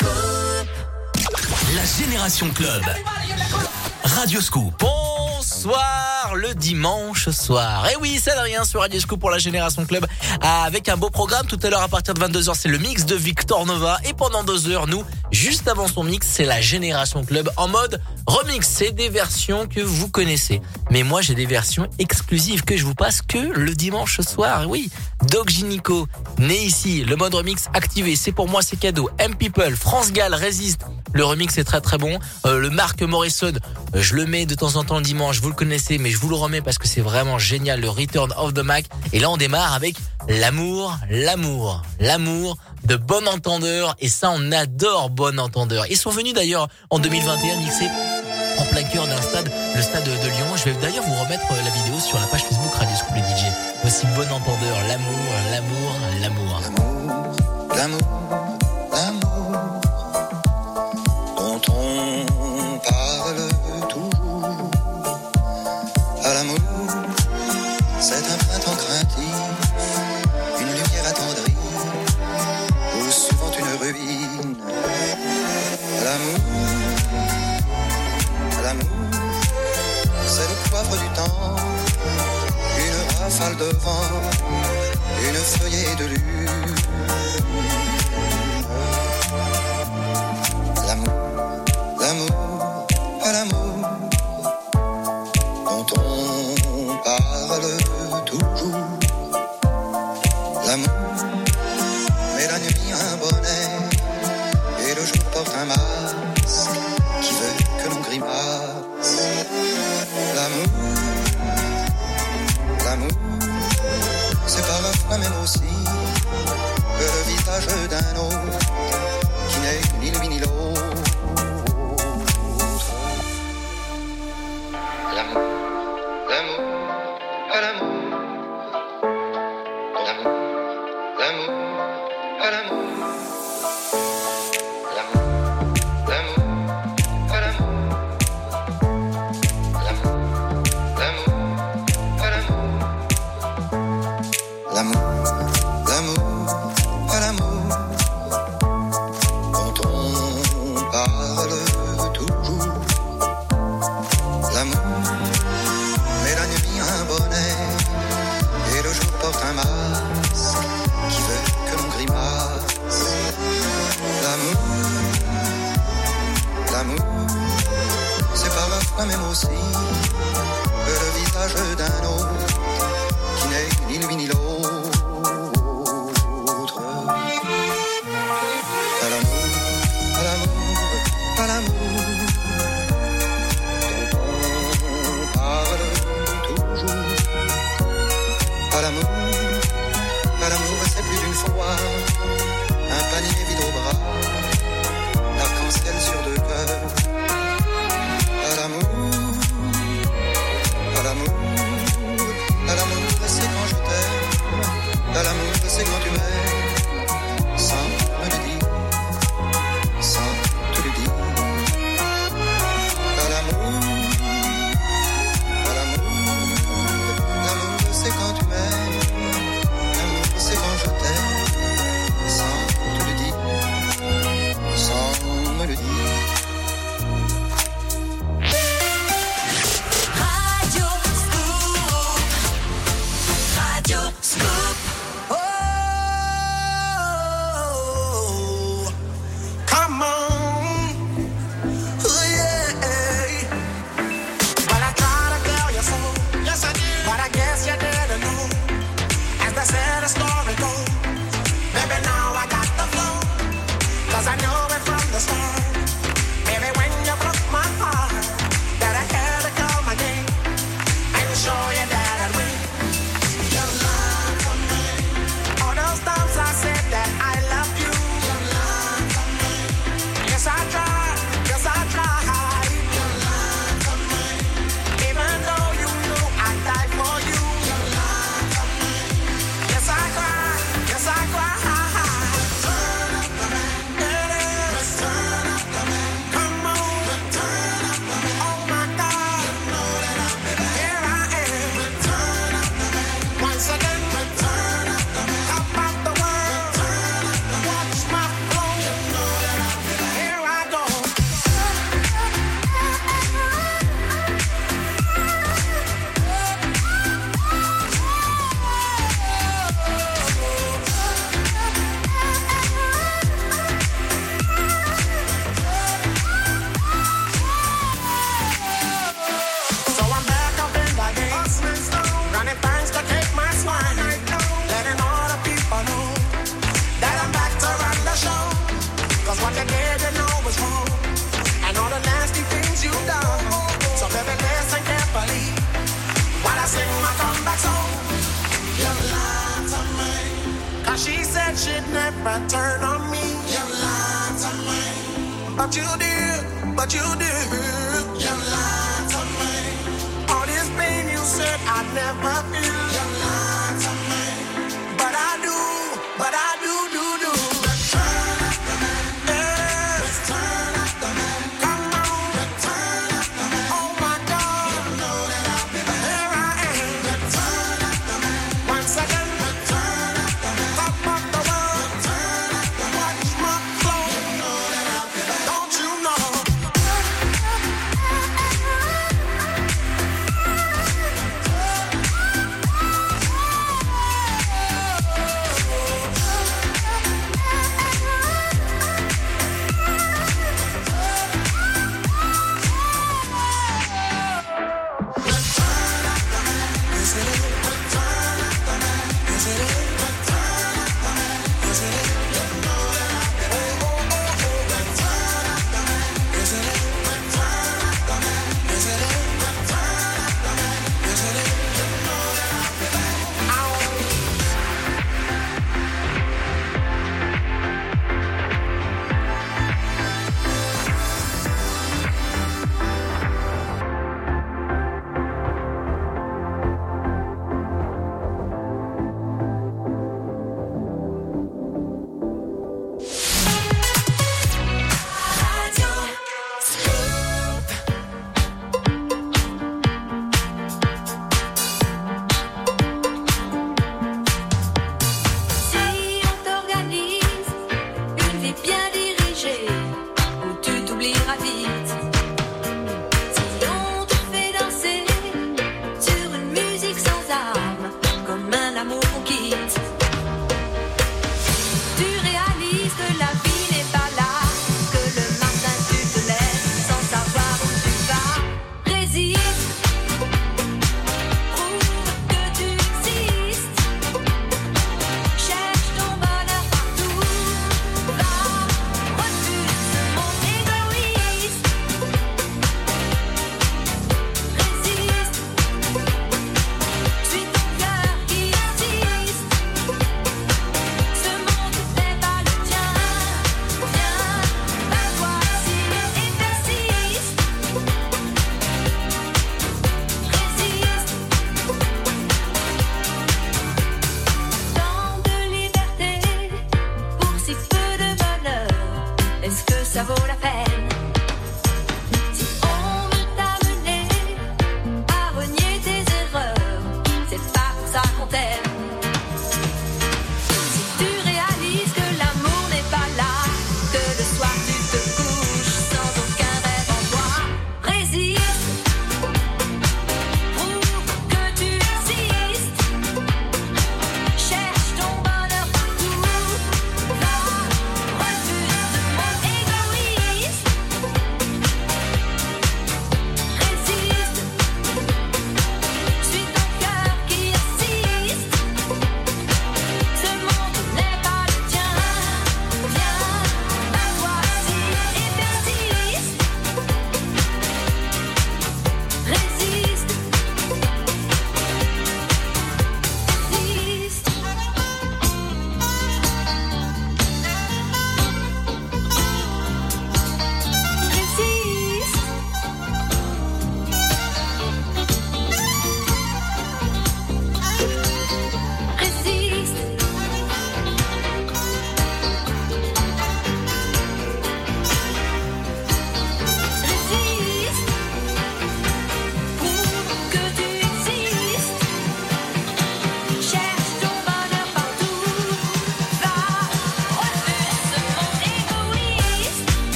La Génération Club. Radioscoop. Bonsoir le dimanche soir. Et oui, c'est rien sur Radio Scoop pour la Génération Club avec un beau programme. Tout à l'heure à partir de 22h, c'est le mix de Victor Nova. Et pendant deux heures, nous, juste avant son mix, c'est la Génération Club en mode remix. C'est des versions que vous connaissez. Mais moi, j'ai des versions exclusives que je vous passe que le dimanche soir. Oui, Doc Ginico, né ici, le mode remix activé. C'est pour moi, c'est cadeau. M People, France Gall, résiste. Le remix est très très bon. Euh, le Marc Morrison, je le mets de temps en temps le dimanche, le connaissez, mais je vous le remets parce que c'est vraiment génial, le Return of the Mac. Et là on démarre avec l'amour, l'amour, l'amour de Bon Entendeur. Et ça on adore Bon Entendeur. Ils sont venus d'ailleurs en 2021 mixer en plein cœur d'un stade, le stade de Lyon. Je vais d'ailleurs vous remettre euh, la vidéo sur la page Facebook Radio School les DJ. Voici Bon Entendeur, l'amour, l'amour, l'amour. L'amour, l'amour, l'amour une rafale de vent, une feuillée de lune.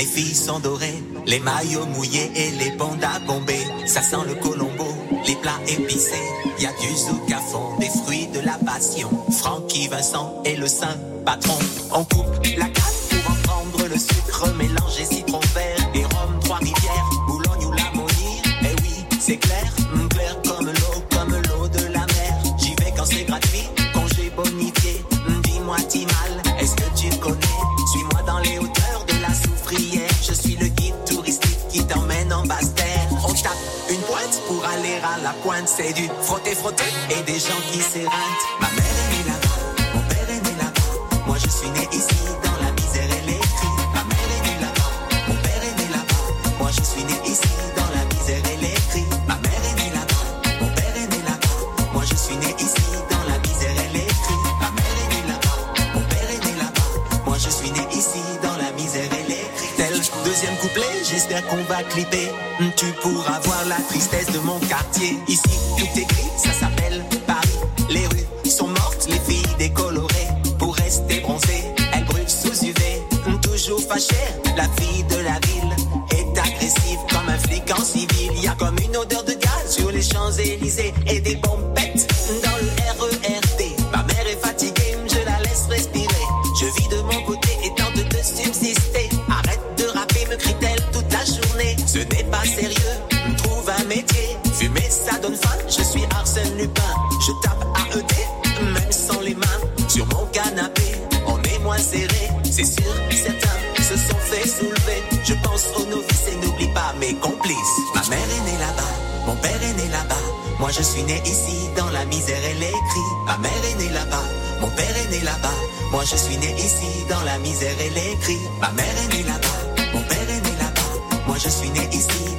Les filles sont dorées, les maillots mouillés et les pandas bombés. Ça sent le colombo, les plats épicés. Y a du zouk à fond, des fruits de la passion. Francky Vincent est le saint patron. Je tape à ED, même sans les mains. Sur mon canapé, on est moins serré. C'est sûr, certains se sont fait soulever. Je pense aux novices et n'oublie pas mes complices. Ma mère est née là-bas, mon père est né là-bas. Moi je suis né ici, dans la misère et les cris. Ma mère est née là-bas, mon père est né là-bas. Moi je suis né ici, dans la misère et les cris. Ma mère est née là-bas, mon père est né là-bas. Moi je suis né ici.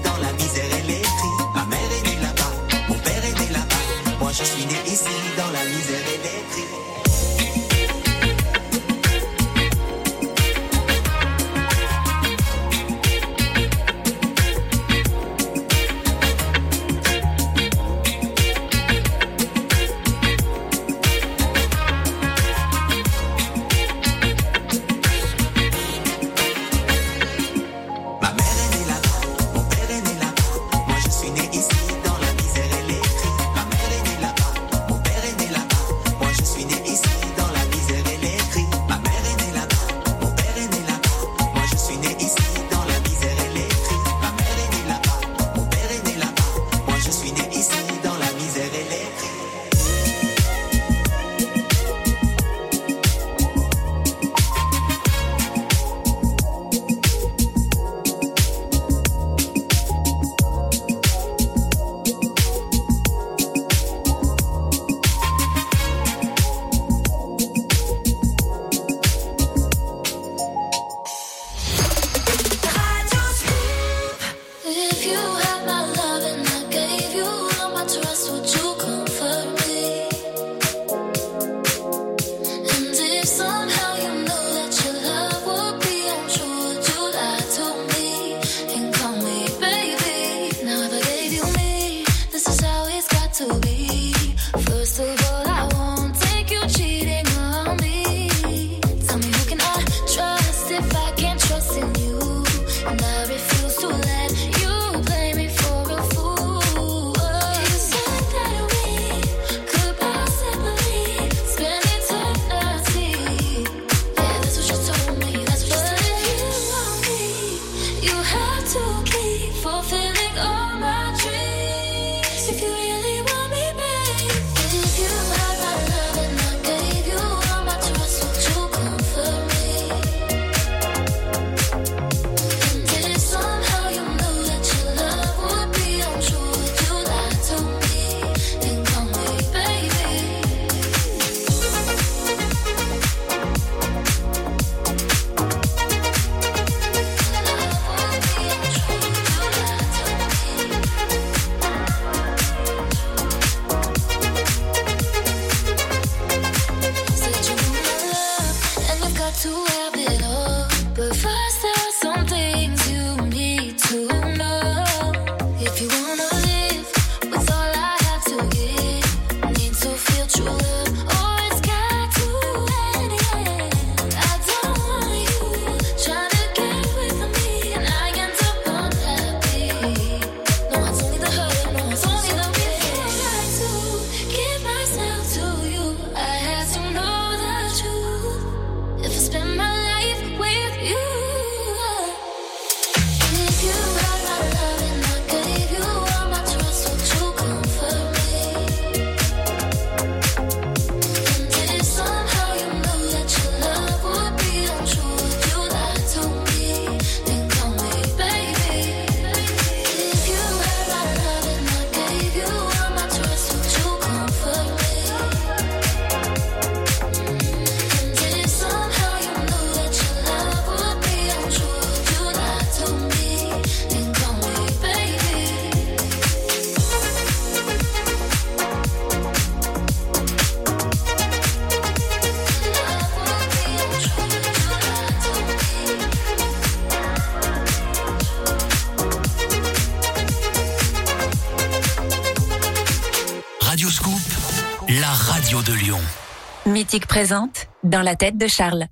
Présente Dans la tête de Charles.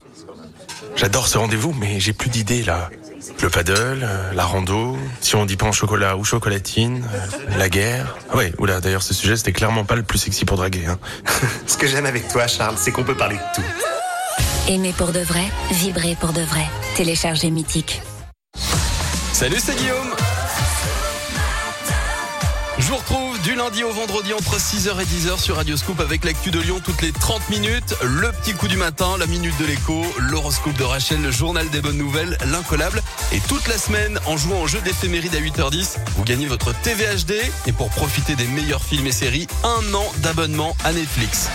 J'adore ce rendez-vous, mais j'ai plus d'idées là. Le paddle, euh, la rando, si on dit pas en chocolat ou chocolatine, euh, la guerre. Ah ouais, oula, d'ailleurs ce sujet c'était clairement pas le plus sexy pour draguer. Hein. Ce que j'aime avec toi, Charles, c'est qu'on peut parler de tout. Aimer pour de vrai, vibrer pour de vrai. Téléchargez Mythique. Salut, c'est Guillaume. Je vous retrouve du lundi au vendredi entre 6h et 10h sur Radio Scoop avec l'actu de Lyon toutes les 30 minutes, le petit coup du matin, la minute de l'écho, l'horoscope de Rachel, le journal des bonnes nouvelles, l'incollable. Et toute la semaine, en jouant au jeu d'éphéméride à 8h10, vous gagnez votre TVHD. Et pour profiter des meilleurs films et séries, un an d'abonnement à Netflix.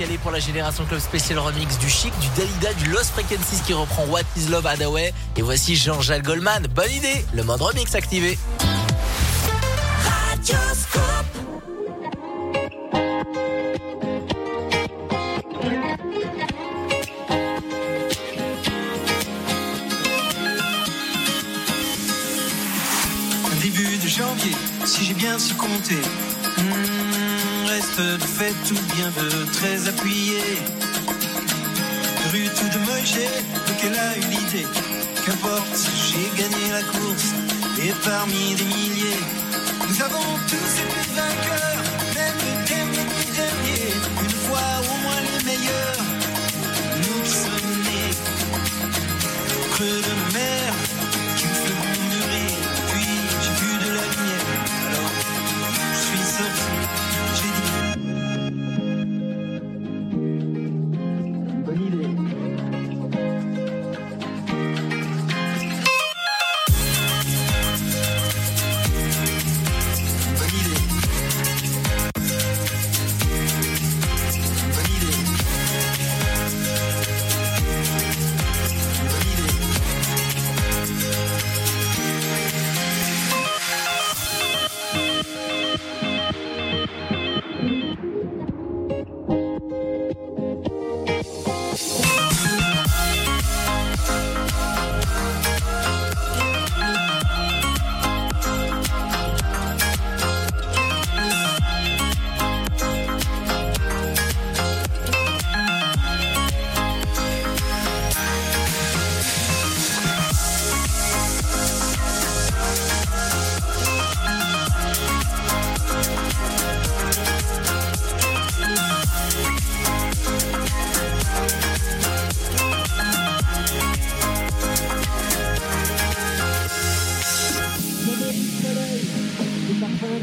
Je vous ai calé pour la génération club spécial remix du Chic, du Dalida, du Lost Frequencies qui reprend What is Love Hadaway. Et voici Jean-Jacques Goldman. Bonne idée, le mode remix activé. Début de janvier, si j'ai bien su compter. Hmm, reste de fait tout bien de très appuyé. Rue tout de Moché, donc elle a l'idée. Qu'importe, j'ai gagné la course. Et parmi des milliers, nous avons tous été vainqueurs. Même le dernier du. Une fois au moins les meilleurs. Nous sommes nés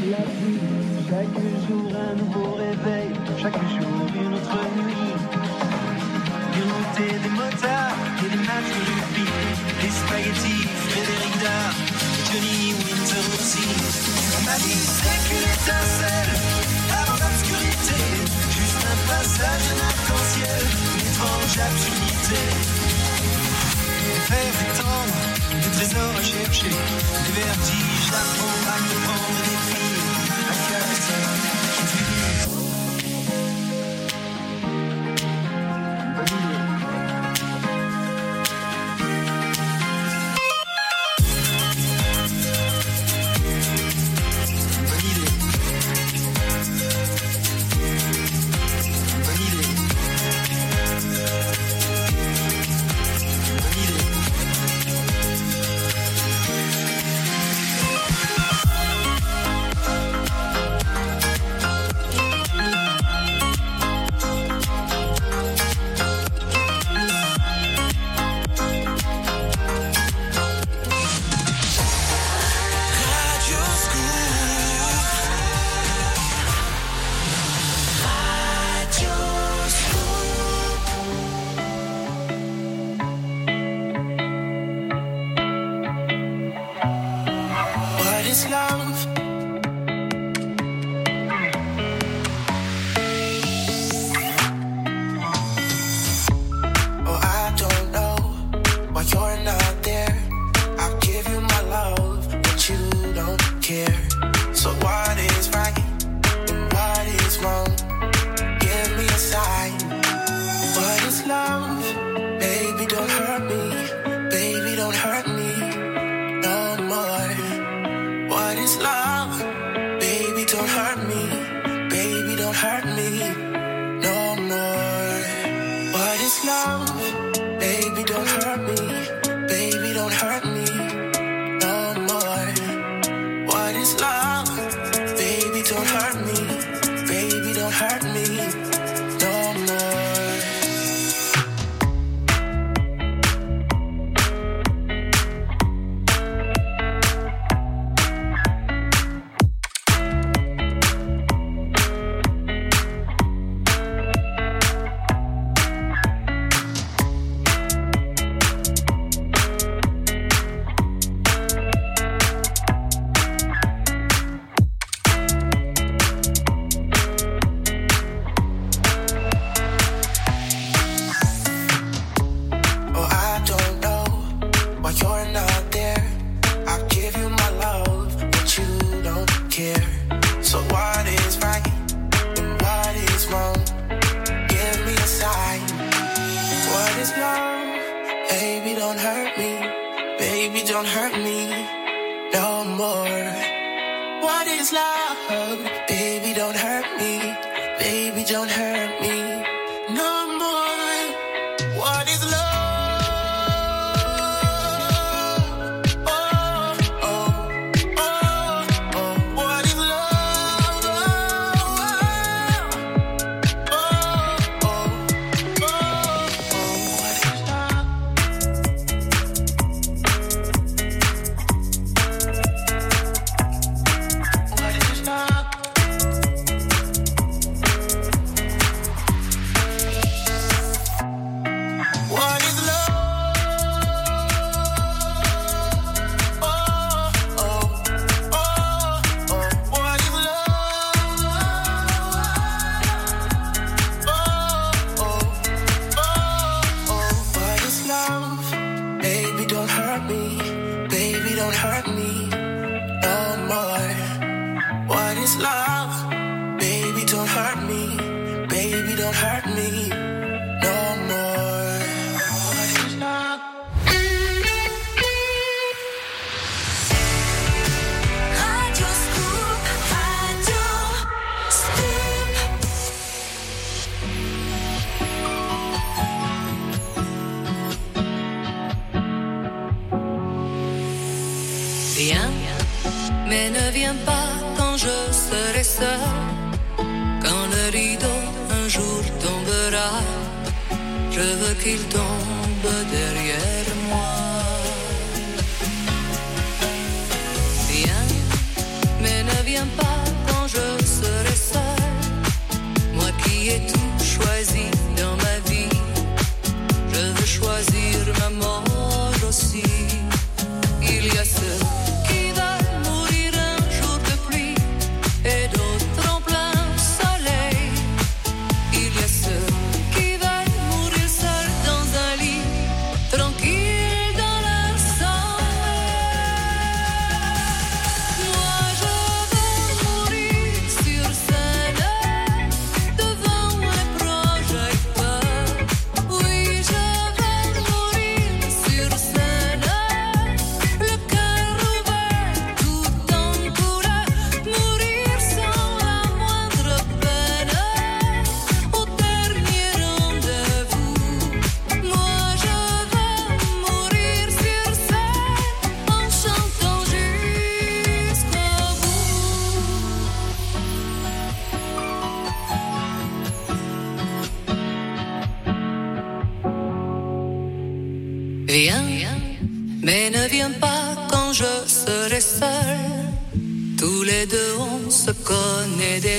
Chaque jour un nouveau réveil, chaque jour une autre nuit. Des des motards, et des matchs de rugby, des spaghettis, Frédéric Dard, Johnny Winter aussi. Ma vie c'est qu'une étincelle, avant l'obscurité, juste un passage en arc-en-ciel, une étrange absurdité. Des fers étendre, des trésors à chercher, des vertiges prendre, à comprendre, des filles,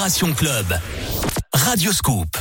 Génération Club. Radio Scoop.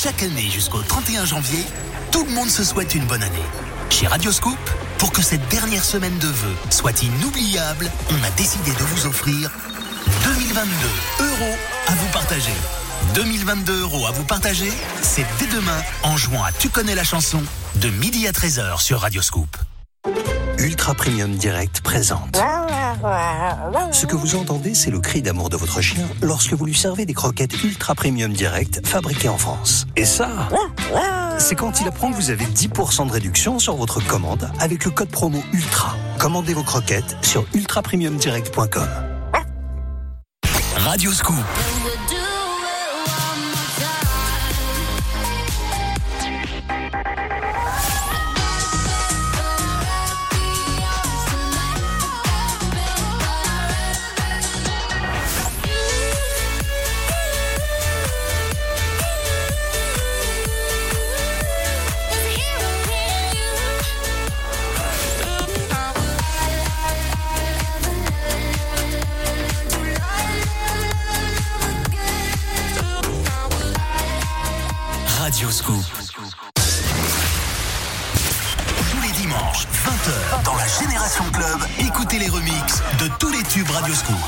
Chaque année jusqu'au 31 janvier, tout le monde se souhaite une bonne année. Chez Radio Scoop, pour que cette dernière semaine de vœux soit inoubliable, on a décidé de vous offrir 2022 euros à vous partager. 2022 euros à vous partager, c'est dès demain en jouant à Tu connais la chanson de midi à 13h sur Radio Scoop. Ultra Premium Direct présente. Ce que vous entendez, c'est le cri d'amour de votre chien lorsque vous lui servez des croquettes Ultra Premium Direct fabriquées en France. Et ça, c'est quand il apprend que vous avez 10% de réduction sur votre commande avec le code promo ULTRA. Commandez vos croquettes sur ultrapremiumdirect.com. Radio Scoop. Radio Scoop.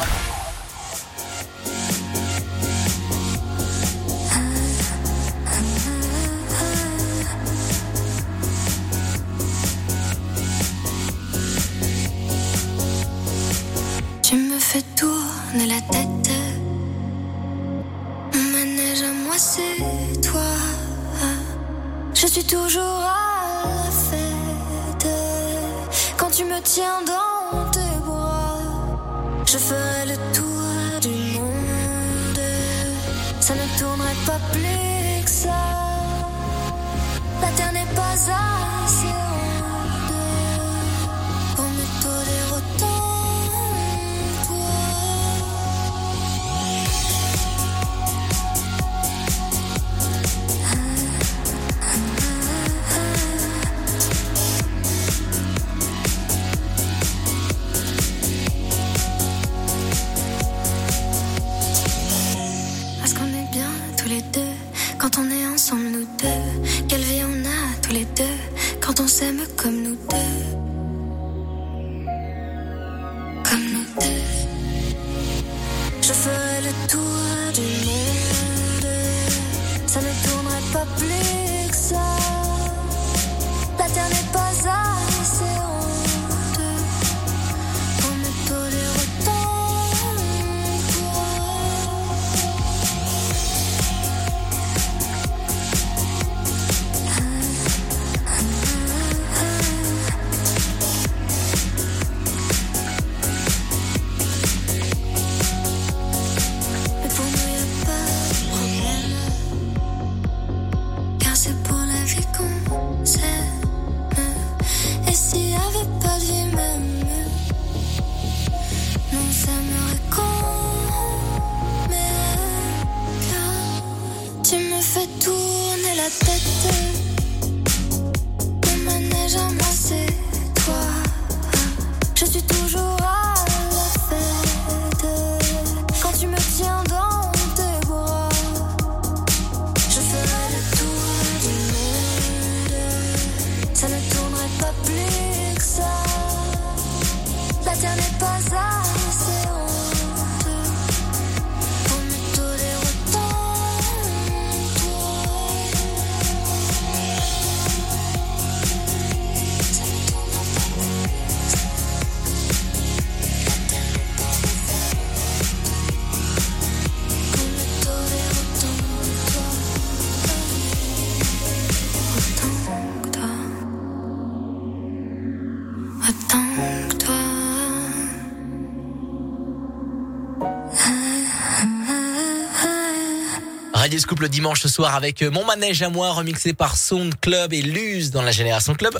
Scoop le dimanche soir avec euh, Mon Manège à moi, remixé par Sound Club et Luz dans la Génération Club.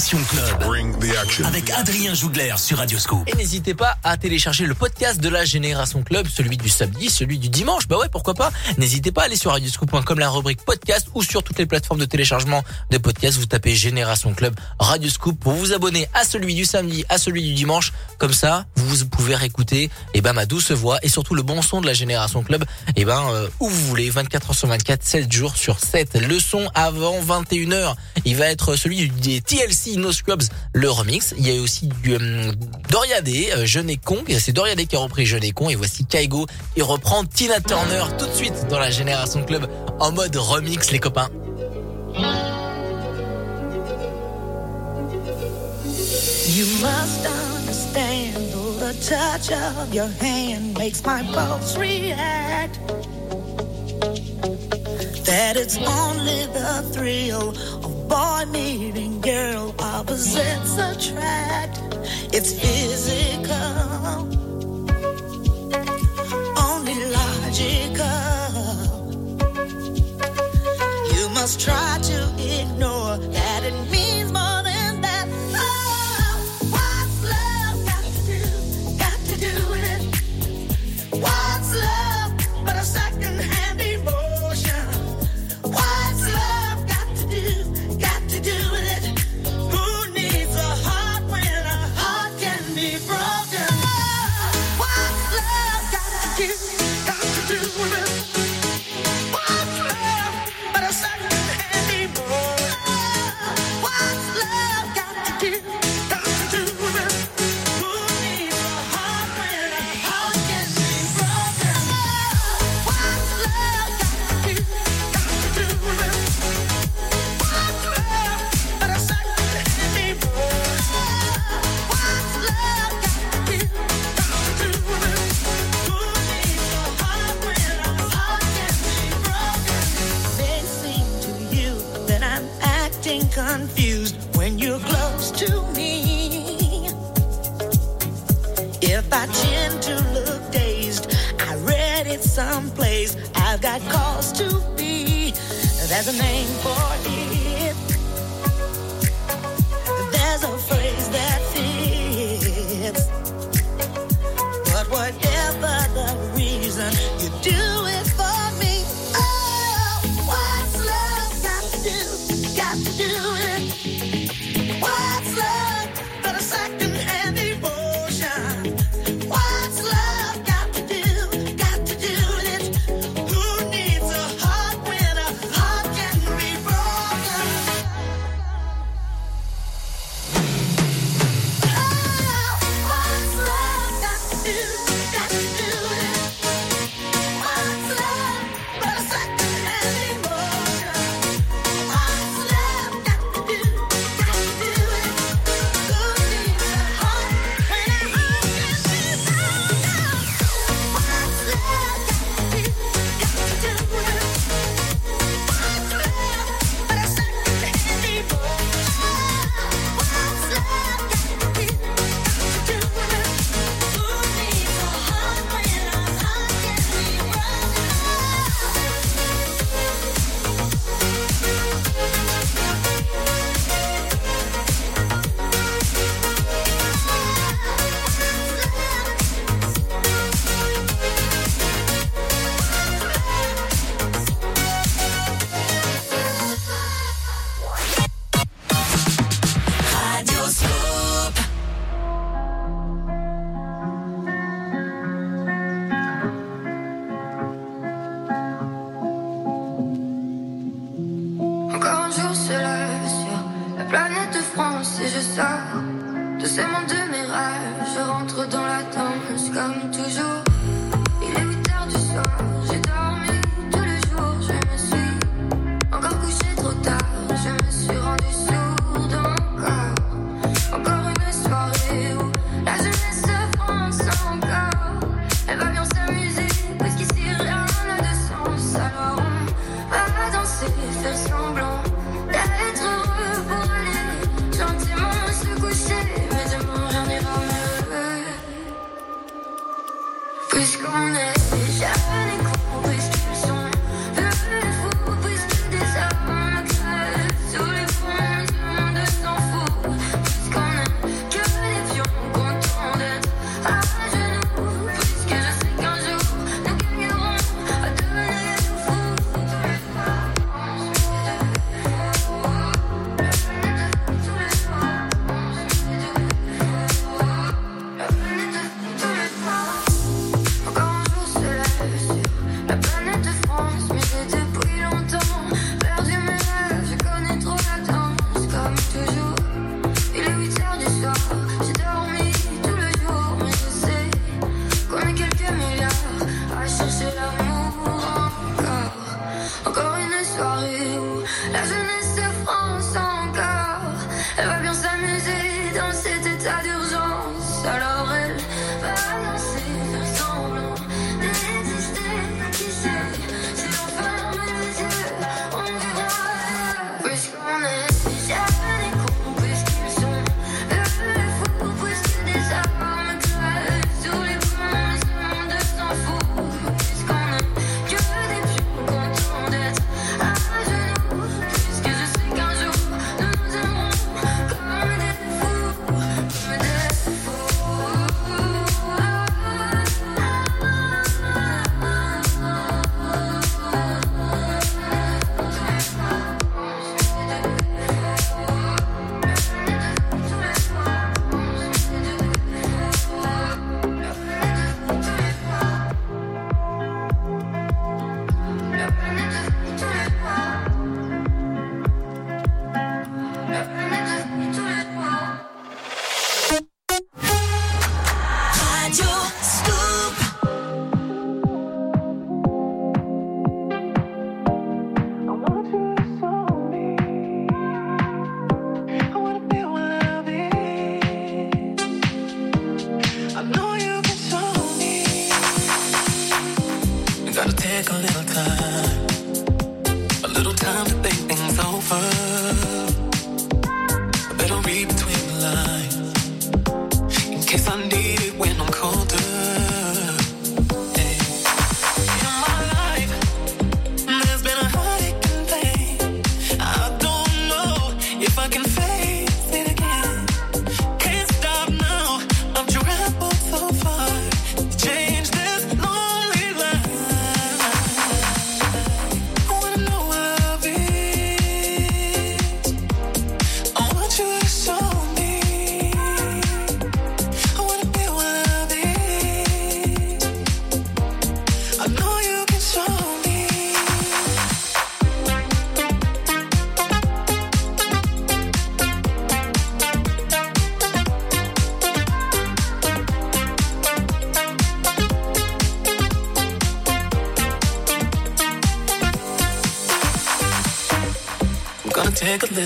Génération Club. Avec Adrien Jougler sur Radio Scoop. Et n'hésitez pas à télécharger le podcast de la Génération Club, celui du samedi, celui du dimanche. Bah ouais, pourquoi pas. N'hésitez pas à aller sur radioscoop.com, la rubrique podcast ou sur toutes les plateformes de téléchargement de podcasts. Vous tapez Génération Club Radio Scoop pour vous abonner à celui du samedi, à celui du dimanche. Comme ça, vous pouvez réécouter eh ben, ma douce voix et surtout le bon son de la Génération Club eh ben, euh, où vous voulez, 24 heures sur 24, 7 jours sur 7. Le son avant 21h, il va être celui des TLC No Scrubs, le remix. Il y a aussi du euh, Doriadé, euh, Jeune et Con. Et C'est Doriadé qui a repris Jeune et Con. Et voici Kaigo. Il reprend Tina Turner tout de suite dans la Génération Club en mode remix, les copains. You must understand, the touch of your hand makes my pulse react. That it's only the thrill of boy meeting girl, opposites attract. It's physical, only logical. You must try to ignore that it means got cause to be. There's a name for it. There's a phrase that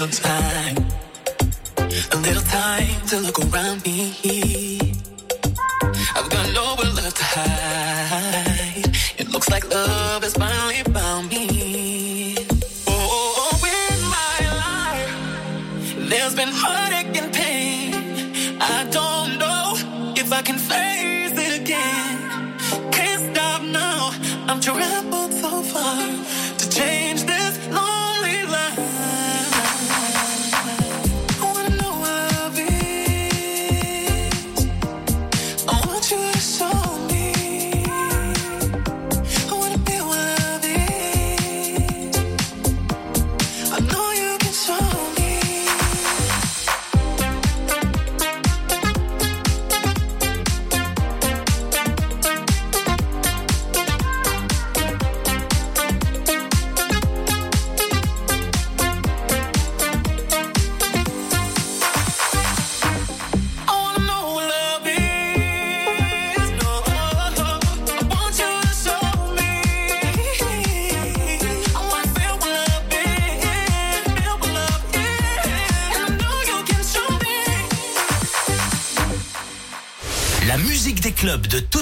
time.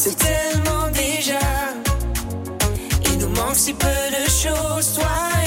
c'est tellement déjà. Il nous manque si peu de choses, toi.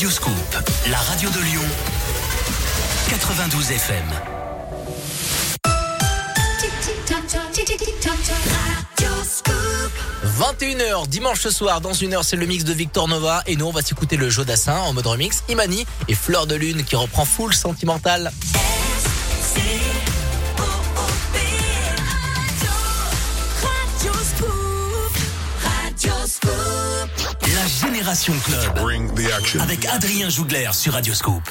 Radio Scoop, la radio de Lyon, 92 FM. 21h dimanche soir dans une heure c'est le mix de Victor Nova et nous on va s'écouter le Jodassin en mode remix Imani et Fleur de Lune qui reprend full sentimental. Génération Club. Avec Adrien Jougler sur Radioscope.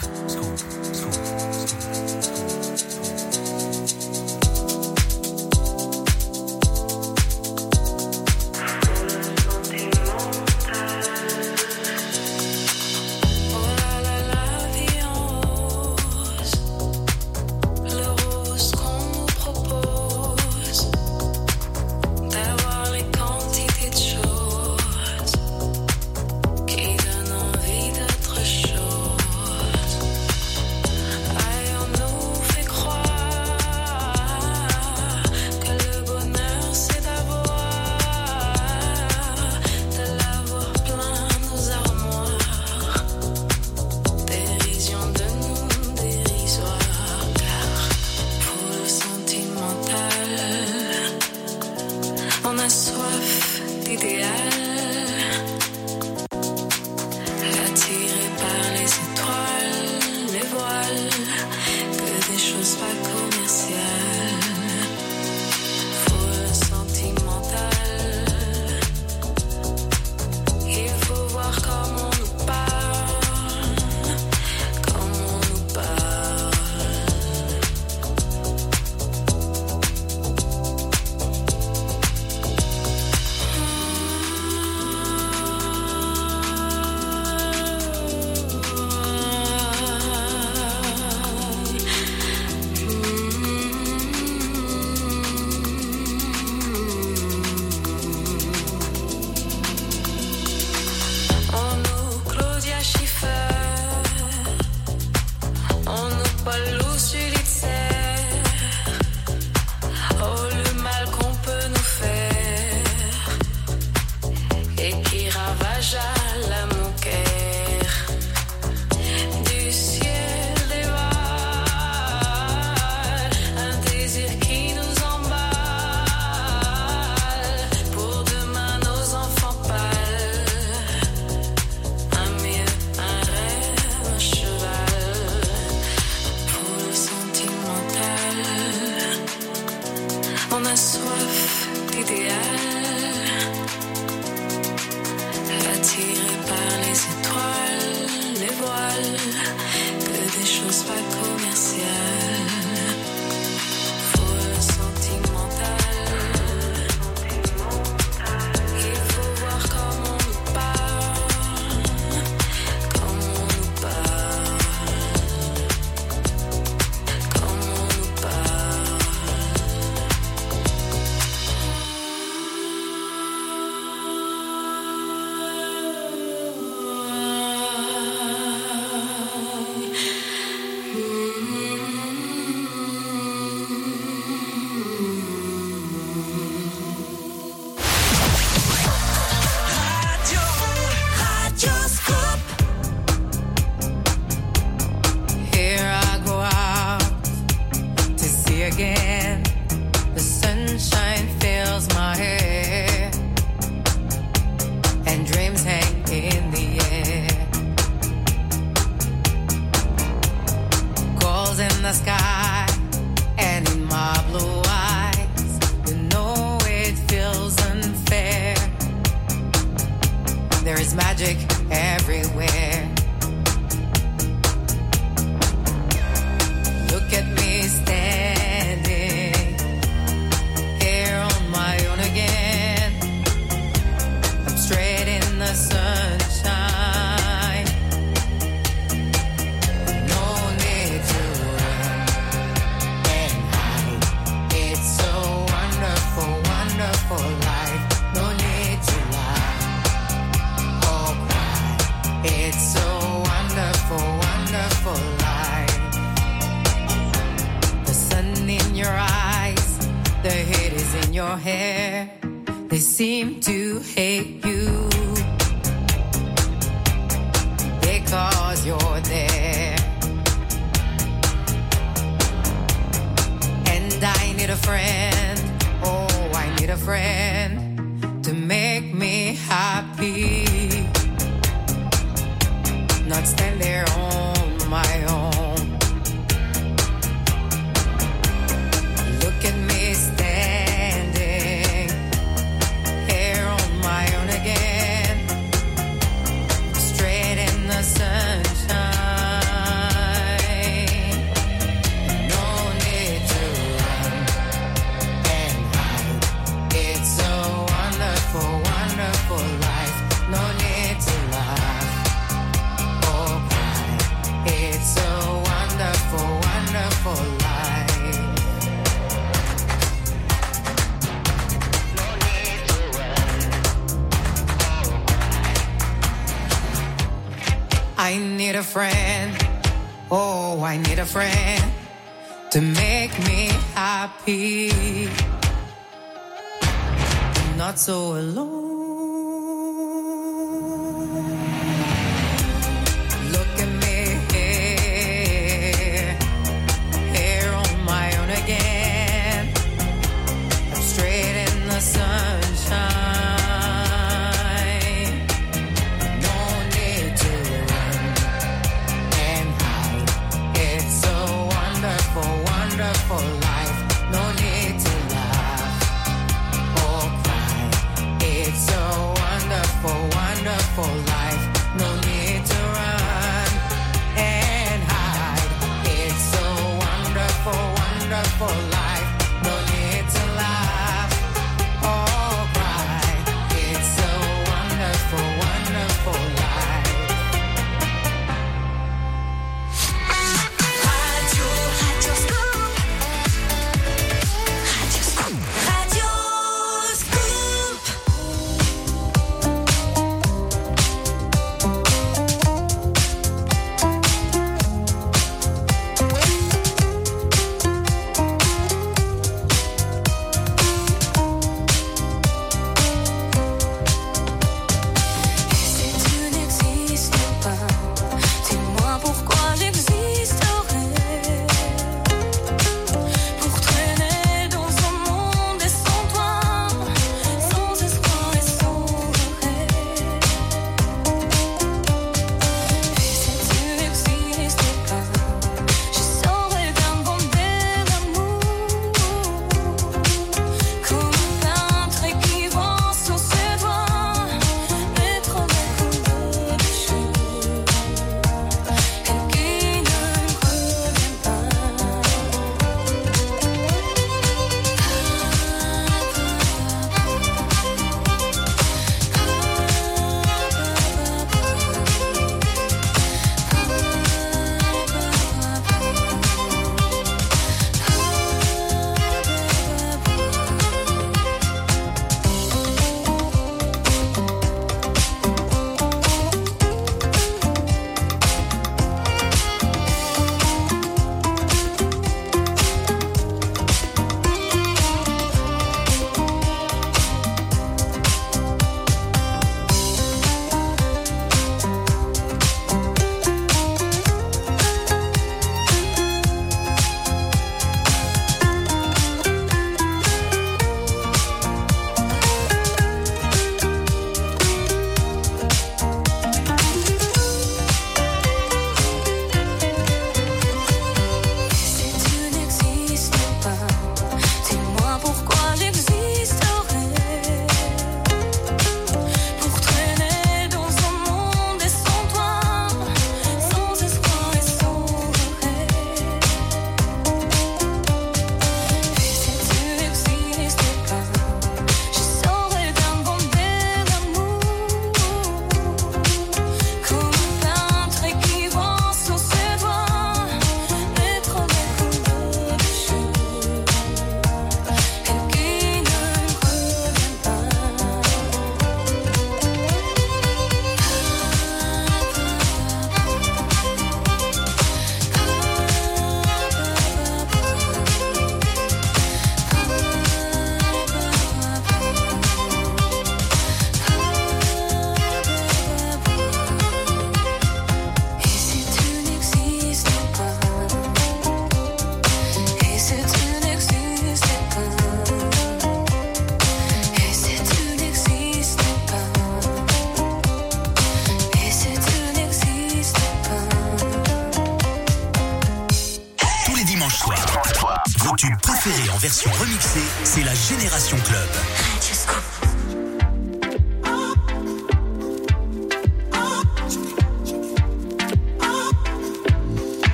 Friend. Oh, I need a friend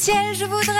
现实不同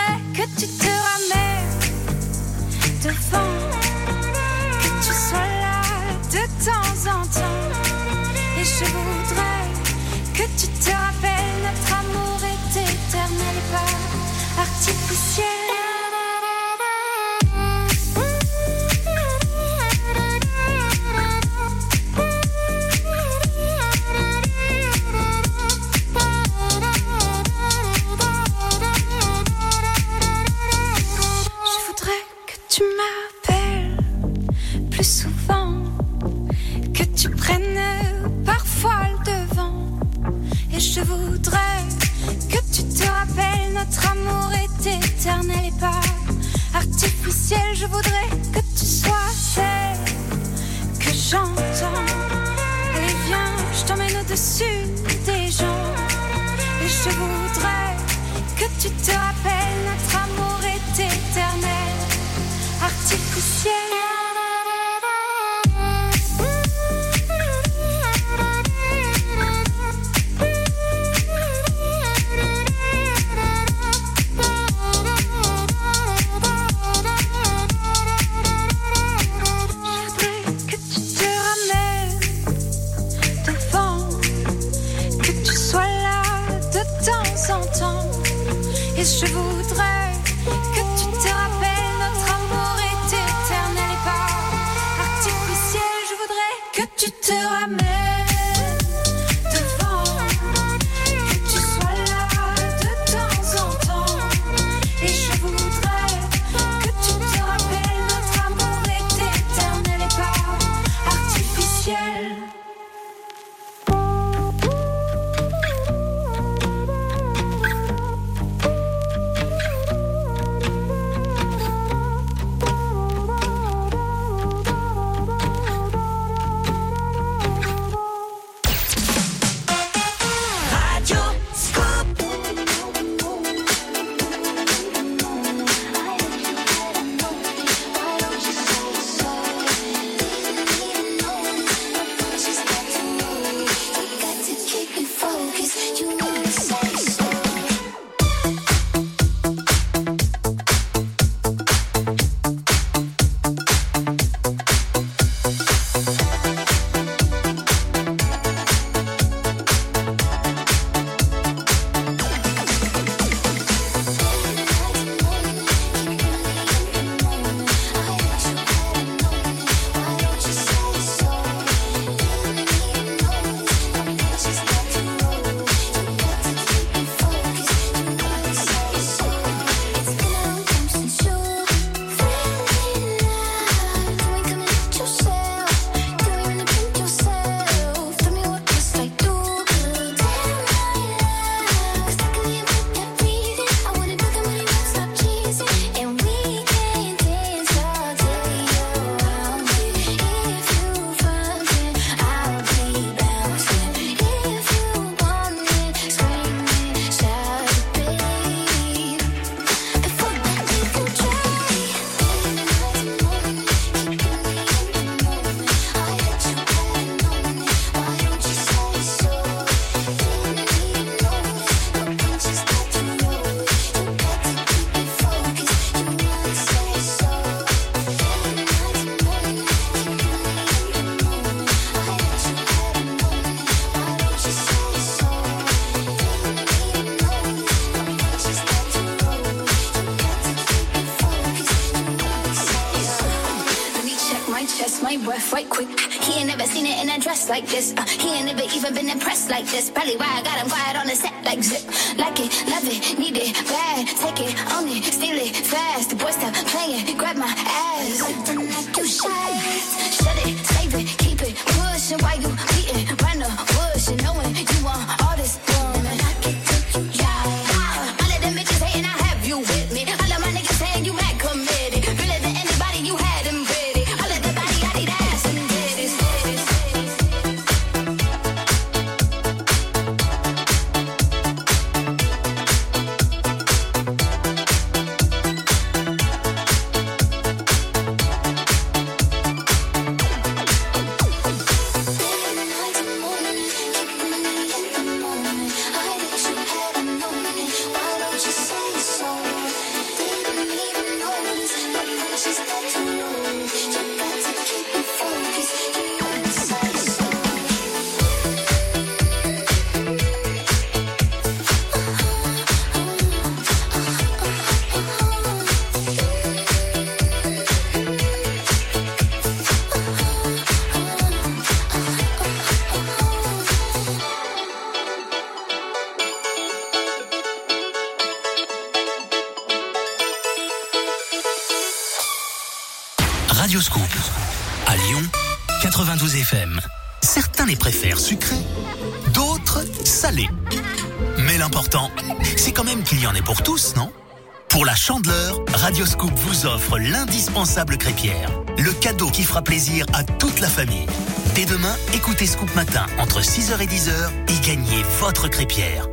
chandeleur, Radio Scoop vous offre l'indispensable crêpière. Le cadeau qui fera plaisir à toute la famille. Dès demain, écoutez Scoop Matin entre 6h et 10h et gagnez votre crêpière.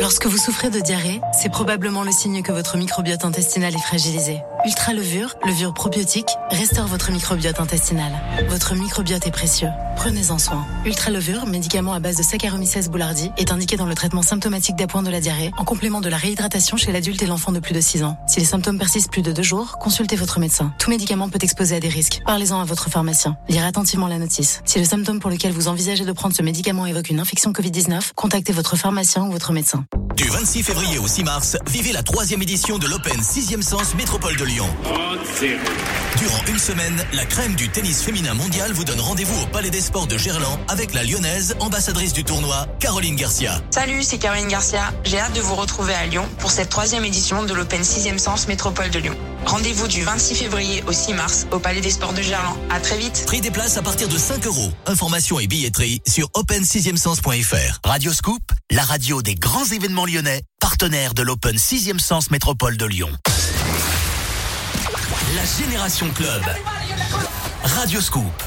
Lorsque vous souffrez de diarrhée, c'est probablement le signe que votre microbiote intestinal est fragilisé. Ultra levure, levure probiotique, restaure votre microbiote intestinal. Votre microbiote est précieux. Prenez-en soin. Ultra Levure, médicament à base de Saccharomyces boulardii, est indiqué dans le traitement symptomatique d'appoint de la diarrhée, en complément de la réhydratation chez l'adulte et l'enfant de plus de 6 ans. Si les symptômes persistent plus de 2 jours, consultez votre médecin. Tout médicament peut exposer à des risques. Parlez-en à votre pharmacien. Lirez attentivement la notice. Si le symptôme pour lequel vous envisagez de prendre ce médicament évoque une infection Covid-19, contactez votre pharmacien ou votre médecin. Du 26 février au 6 mars, vivez la troisième édition de l'Open 6e Sens Métropole de Lyon. Durant une semaine, la crème du tennis féminin mondial vous donne rendez-vous au Palais des de Gerland avec la lyonnaise ambassadrice du tournoi, Caroline Garcia. Salut, c'est Caroline Garcia. J'ai hâte de vous retrouver à Lyon pour cette troisième édition de l'Open 6e Sens Métropole de Lyon. Rendez-vous du 26 février au 6 mars au Palais des Sports de Gerland. À très vite. Prix des places à partir de 5 euros. Informations et billetterie sur open6e-sens.fr. Radio Scoop, la radio des grands événements lyonnais, partenaire de l'Open 6e Sens Métropole de Lyon. La Génération Club. Radio Scoop.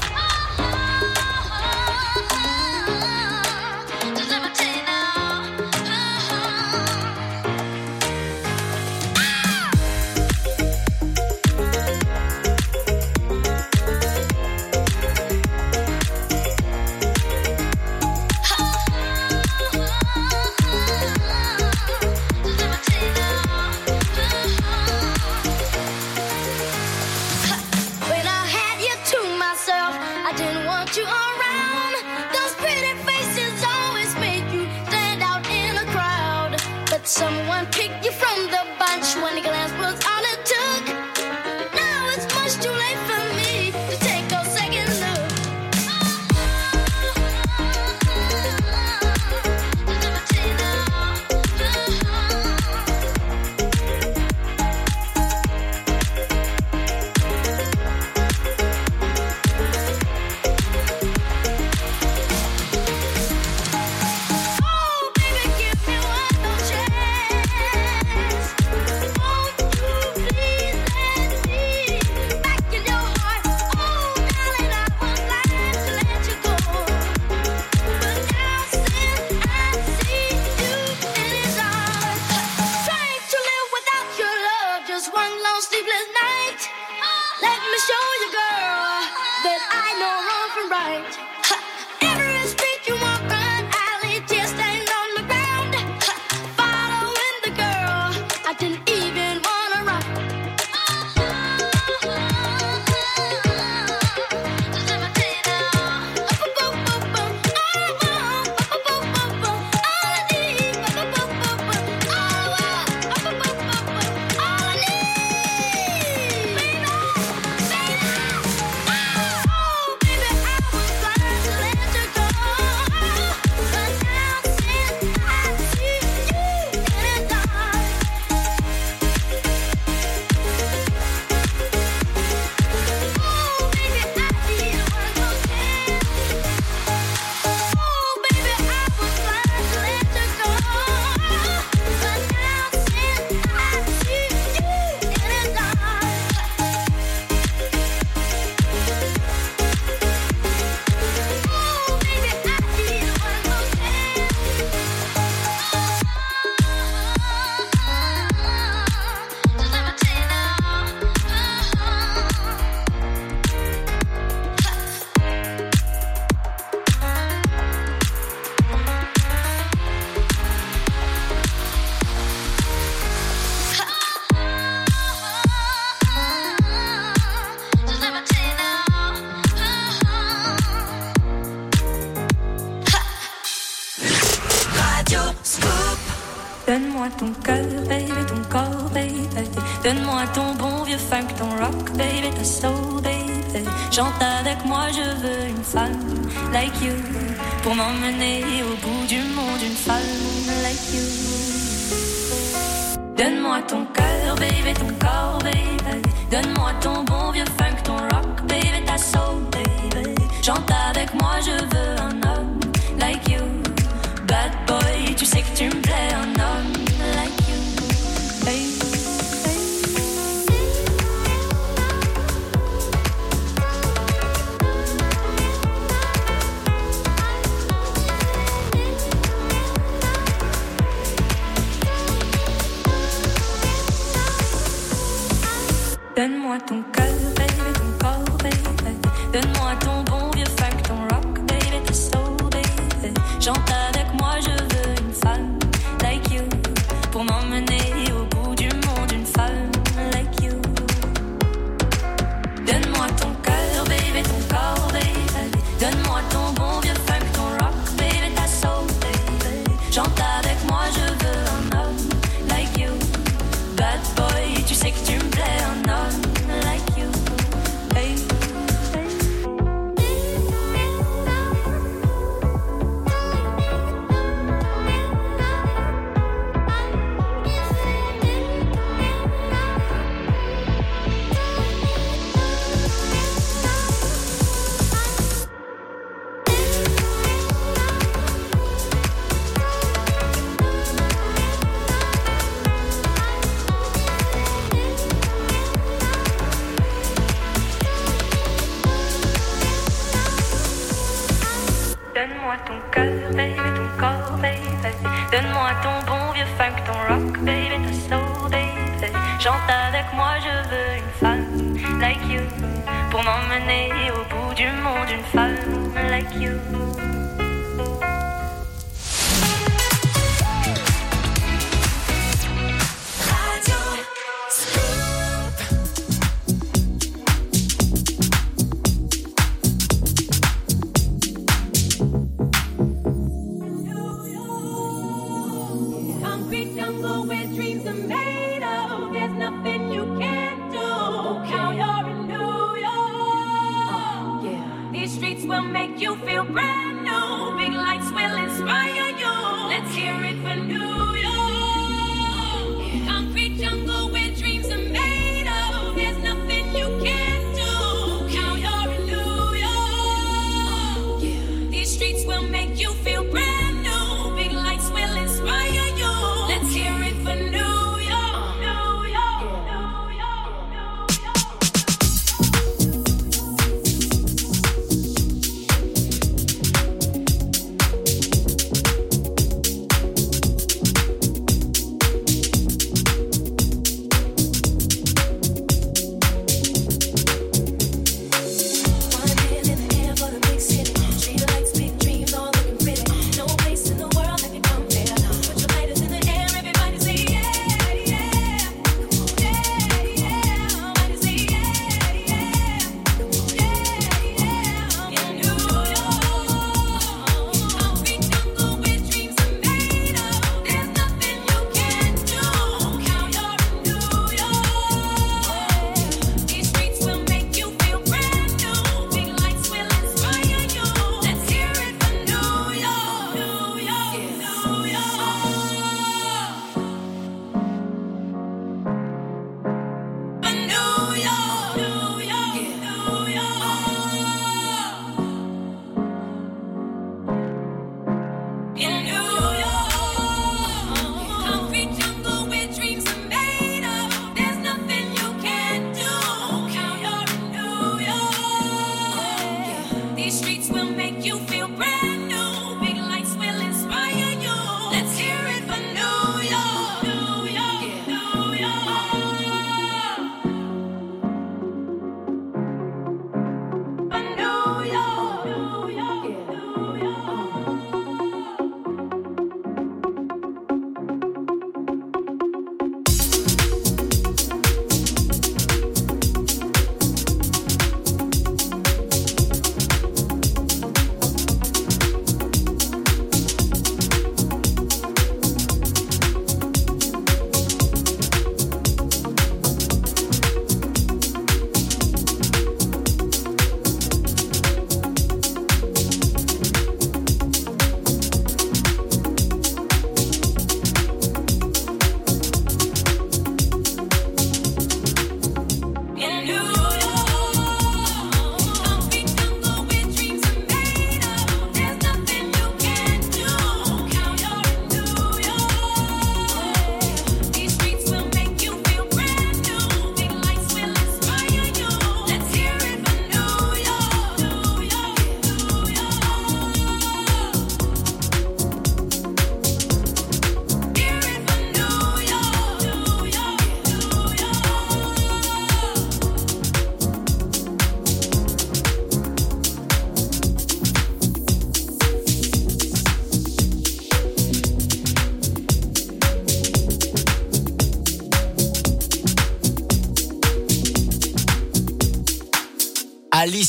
ton cœur, baby, ton corps, baby. Donne-moi ton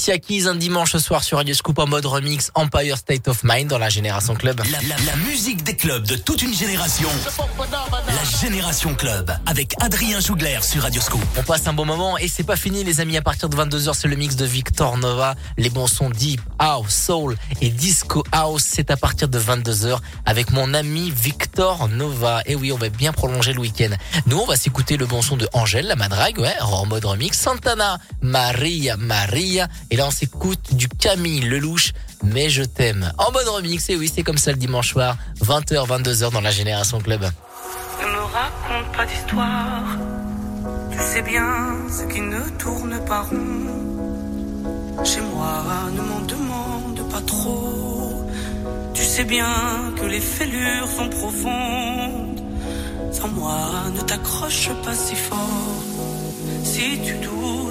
Alicia Keys un dimanche soir sur Radio Scoop en mode remix Empire State of Mind dans la Génération Club. La, la- la musique des clubs de toute une génération. La Génération Club avec Adrien Jougler sur Radio Scoop. On passe un bon moment et c'est pas fini les amis, à partir de 22h c'est le mix de Victor Nova, les bons sons deep, house, soul et disco house, c'est à partir de 22h avec mon ami Victor Nova. Et oui, on va bien prolonger le week-end. Nous on va s'écouter le bon son de Angèle, la madrague, ouais, en mode remix, Santana, Maria, Maria, et là on s'écoute du Camille Lelouch, mais je t'aime. En mode remix, et oui c'est comme ça le dimanche soir, 20h, 22h dans la Génération Club. Ne me raconte pas d'histoire. Tu sais bien ce qui ne tourne pas rond. Chez moi, ne m'en demande pas trop. sais bien que les fêlures sont profondes. Sans moi, ne t'accroche pas si fort. Si tu doutes,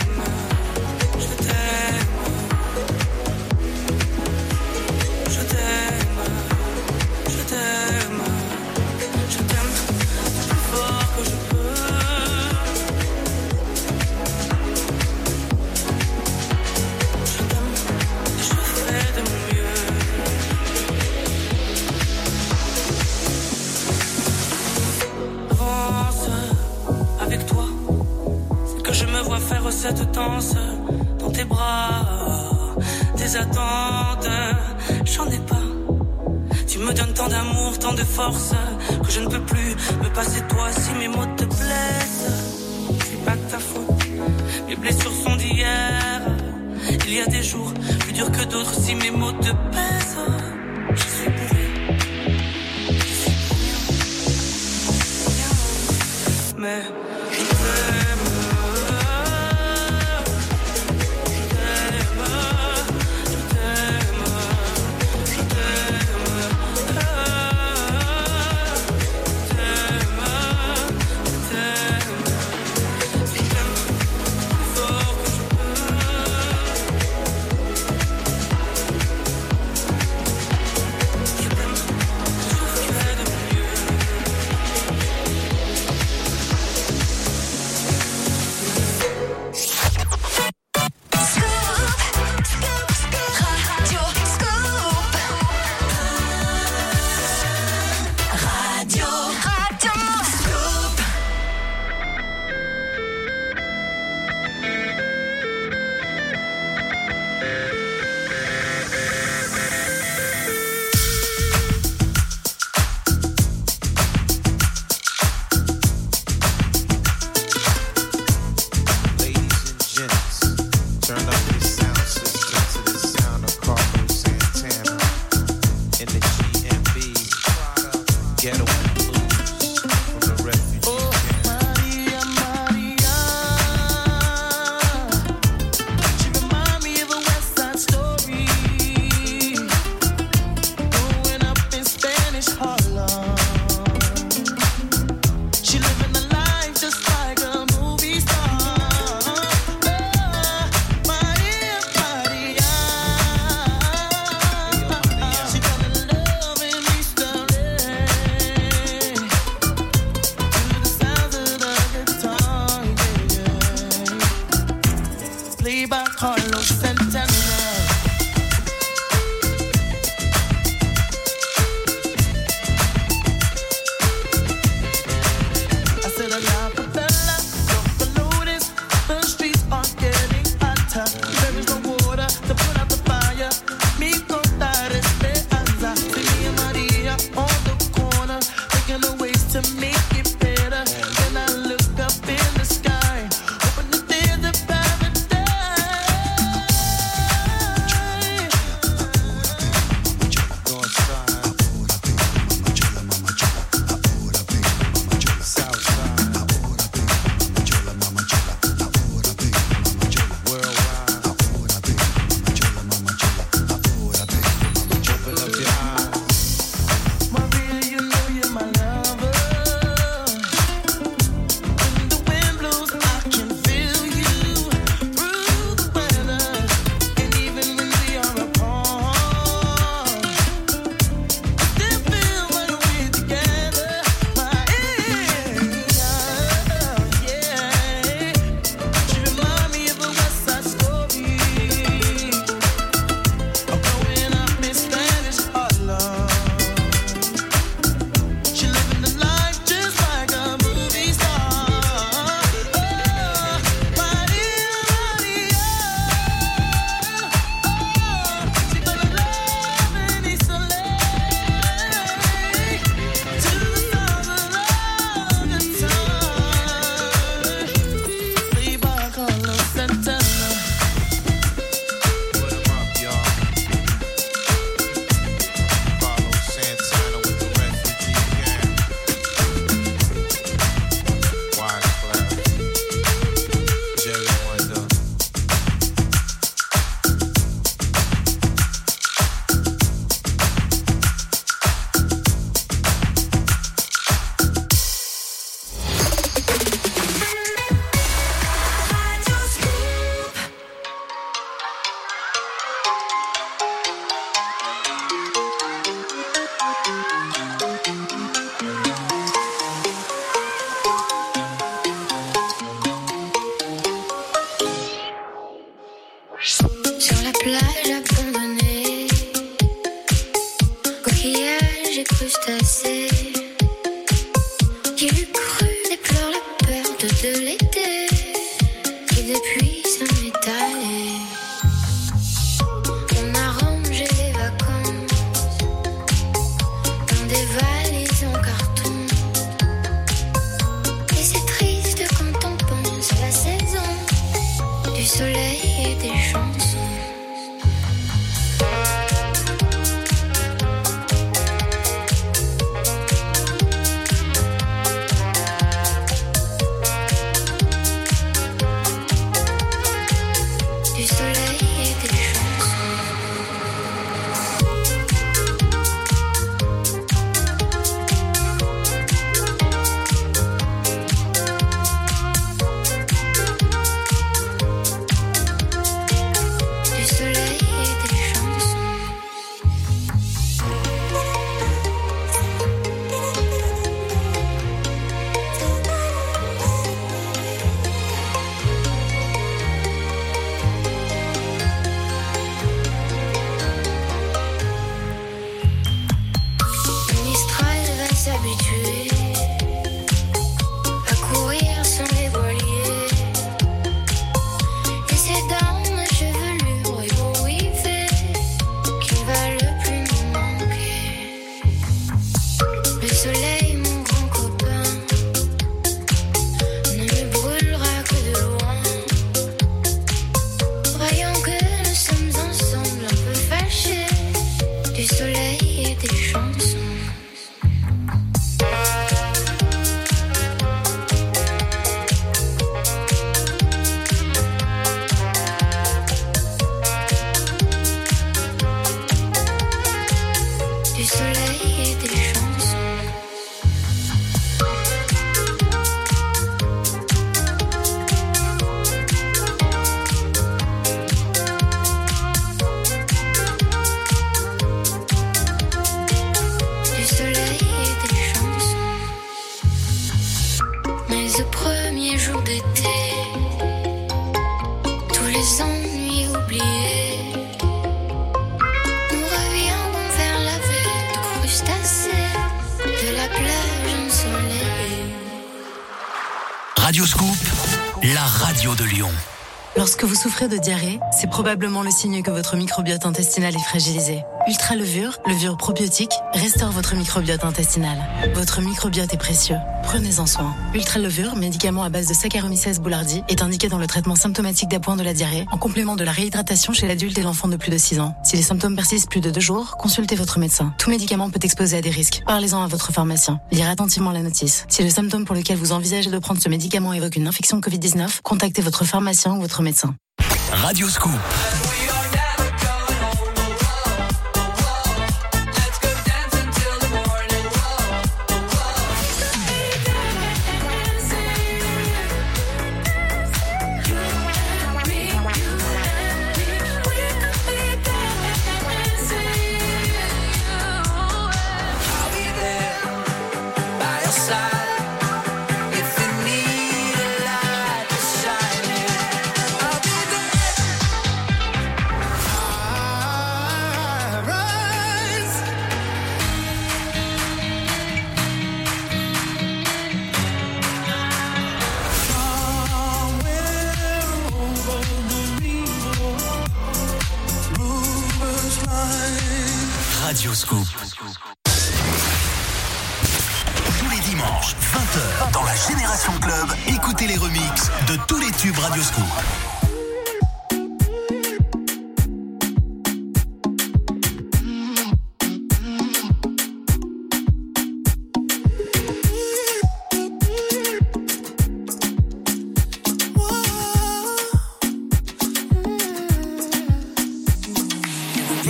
Cette danse dans tes bras. Tes attentes, j'en ai pas. Tu me donnes tant d'amour, tant de force que je ne peux plus me passer de toi si mes mots te blessent. C'est pas de ta faute, mes blessures sont d'hier. Il y a des jours plus durs que d'autres si mes mots te pèsent. Je suis suis pour. Mais souffrez de diarrhée, c'est probablement le signe que votre microbiote intestinal est fragilisé. Ultra levure, levure probiotique, restaure votre microbiote intestinal. Votre microbiote est précieux. Prenez-en soin. Ultra levure, médicament à base de Saccharomyces boulardii, est indiqué dans le traitement symptomatique d'appoint de la diarrhée, en complément de la réhydratation chez l'adulte et l'enfant de plus de 6 ans. Si les symptômes persistent plus de deux jours, consultez votre médecin. Tout médicament peut exposer à des risques. Parlez-en à votre pharmacien. Lire attentivement la notice. Si le symptôme pour lequel vous envisagez de prendre ce médicament évoque une infection Covid-19, contactez votre pharmacien ou votre médecin. Radio Scoop.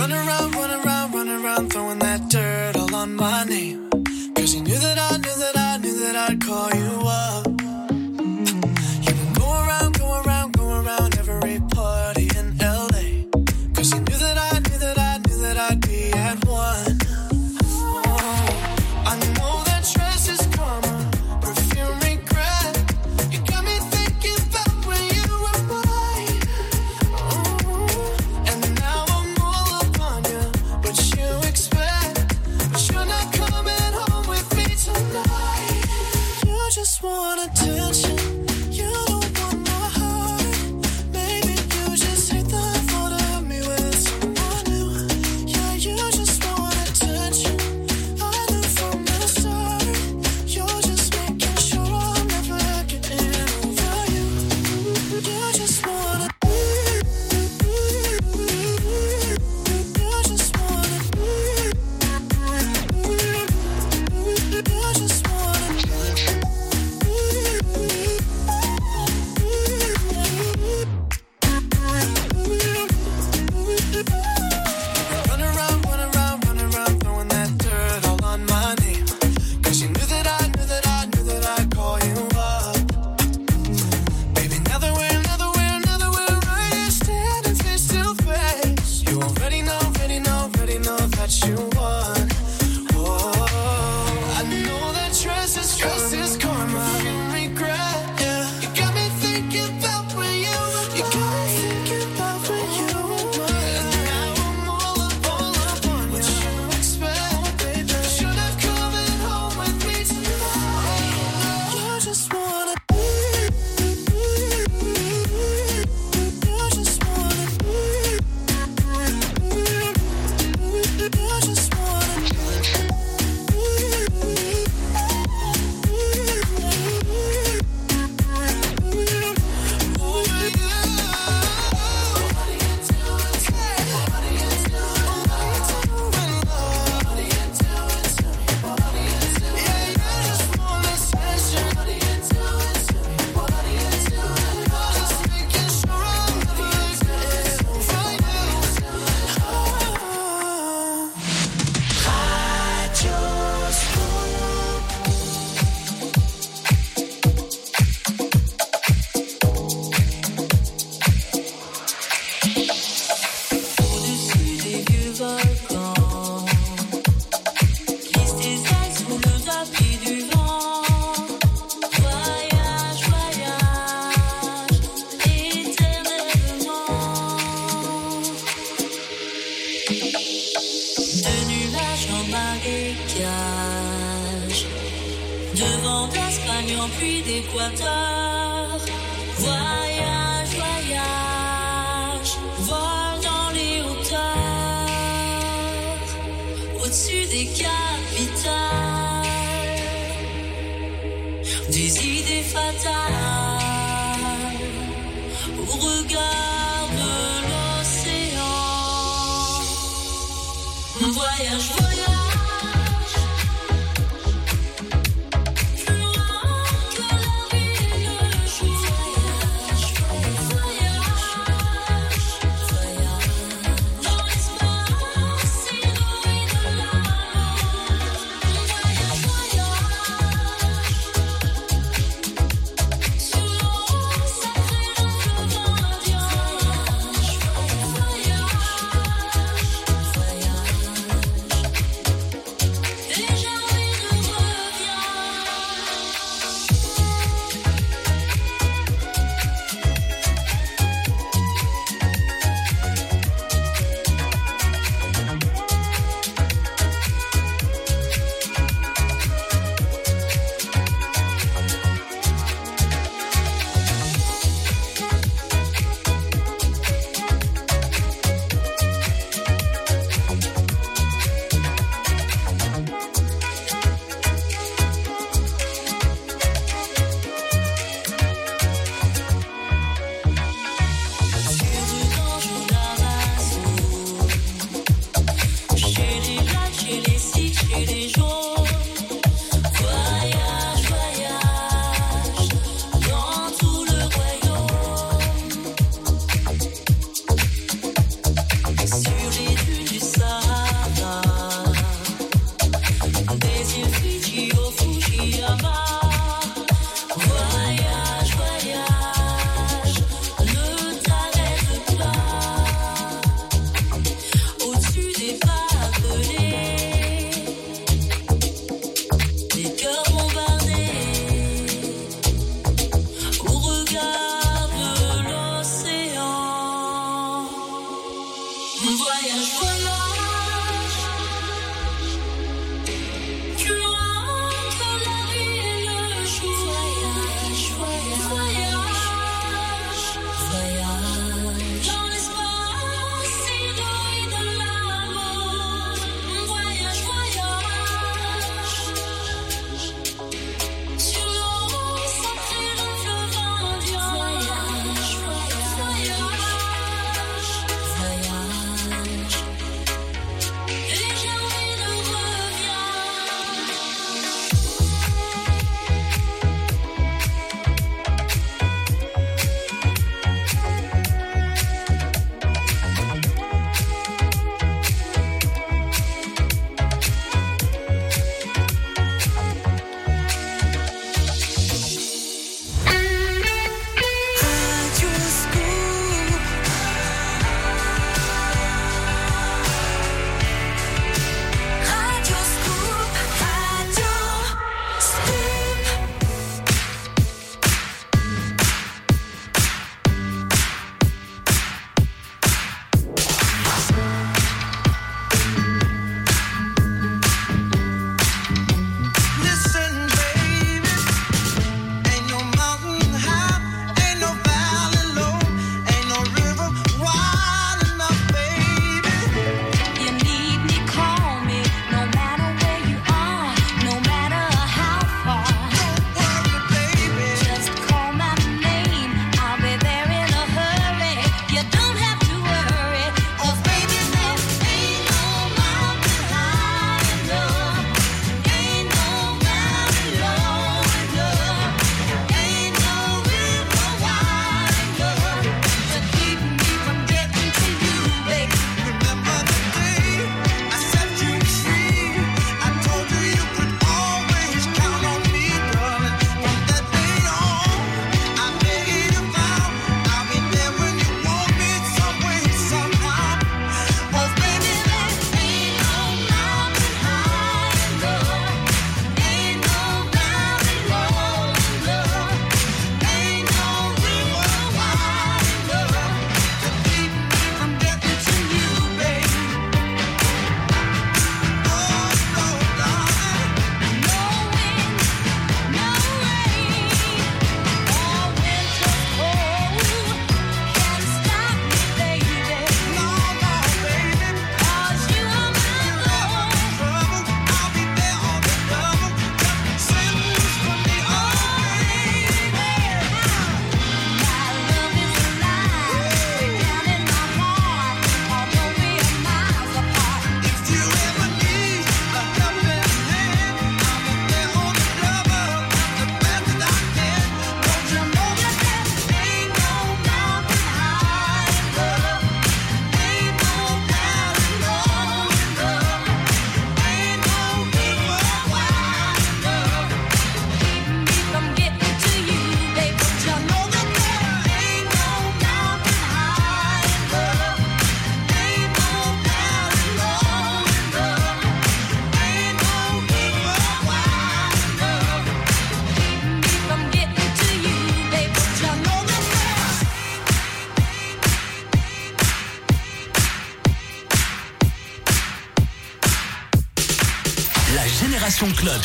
Run around, run around, run around, throwing that dirt all on my name.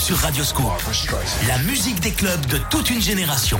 Sur Radio Scoop. La musique des clubs de toute une génération.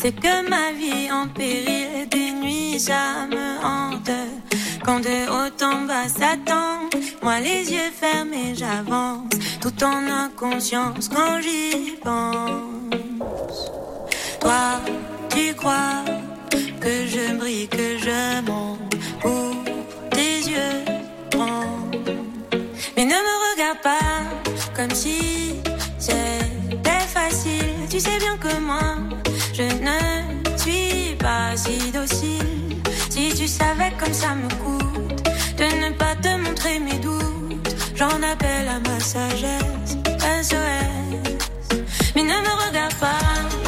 C'est que ma vie en péril, des nuits ça me hante. Quand de haut en bas s'attend, moi les yeux fermés j'avance, tout en inconscience quand j'y pense. Toi, tu crois que je brille, que je monte pour tes yeux grands. Mais ne me regarde pas comme si c'était facile. Tu sais bien que moi, je ne suis pas si docile. Si tu savais comme ça me coûte de ne pas te montrer mes doutes, j'en appelle à ma sagesse. SOS. Mais ne me regarde pas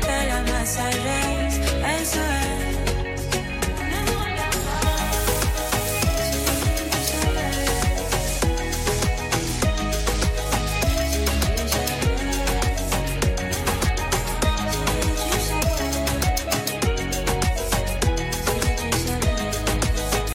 m'appelle